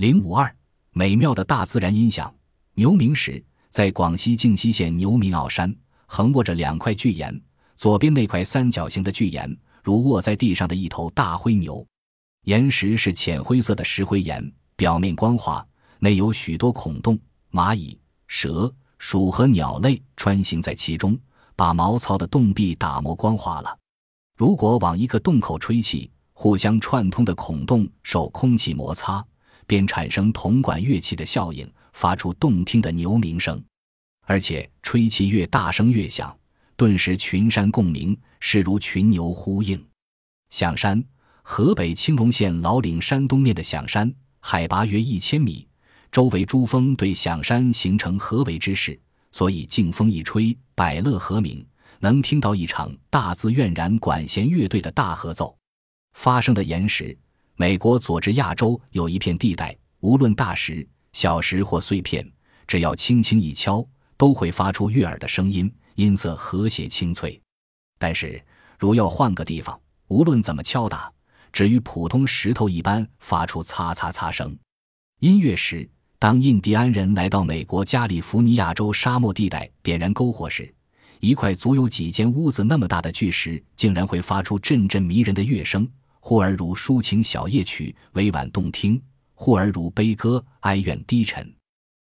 零五二，美妙的大自然音响。牛鸣石，在广西靖西县牛鸣坳山，横卧着两块巨岩，左边那块三角形的巨岩，如卧在地上的一头大灰牛。岩石是浅灰色的石灰岩，表面光滑，内有许多孔洞，蚂蚁、蛇、鼠和鸟类穿行在其中，把毛糙的洞壁打磨光滑了。如果往一个洞口吹气，互相串通的孔洞受空气摩擦，便产生铜管乐器的效应，发出动听的牛鸣声。而且吹气越大声越响，顿时群山共鸣，势如群牛呼应。响山，河北青龙县老岭山东面的响山，海拔约一千米，周围珠峰对响山形成合围之势，所以劲风一吹，百乐和鸣，能听到一场大自怨然管弦乐队的大合奏。发生的岩石，美国佐治亚州有一片地带，无论大石、小石或碎片，只要轻轻一敲，都会发出悦耳的声音，音色和谐清脆。但是，如要换个地方，无论怎么敲打，只与普通石头一般发出擦擦擦声。音乐时，当印第安人来到美国加利福尼亚州沙漠地带点燃篝火时，一块足有几间屋子那么大的巨石，竟然会发出阵阵迷人的乐声。忽而如抒情小夜曲，委婉动听；忽而如悲歌，哀怨低沉。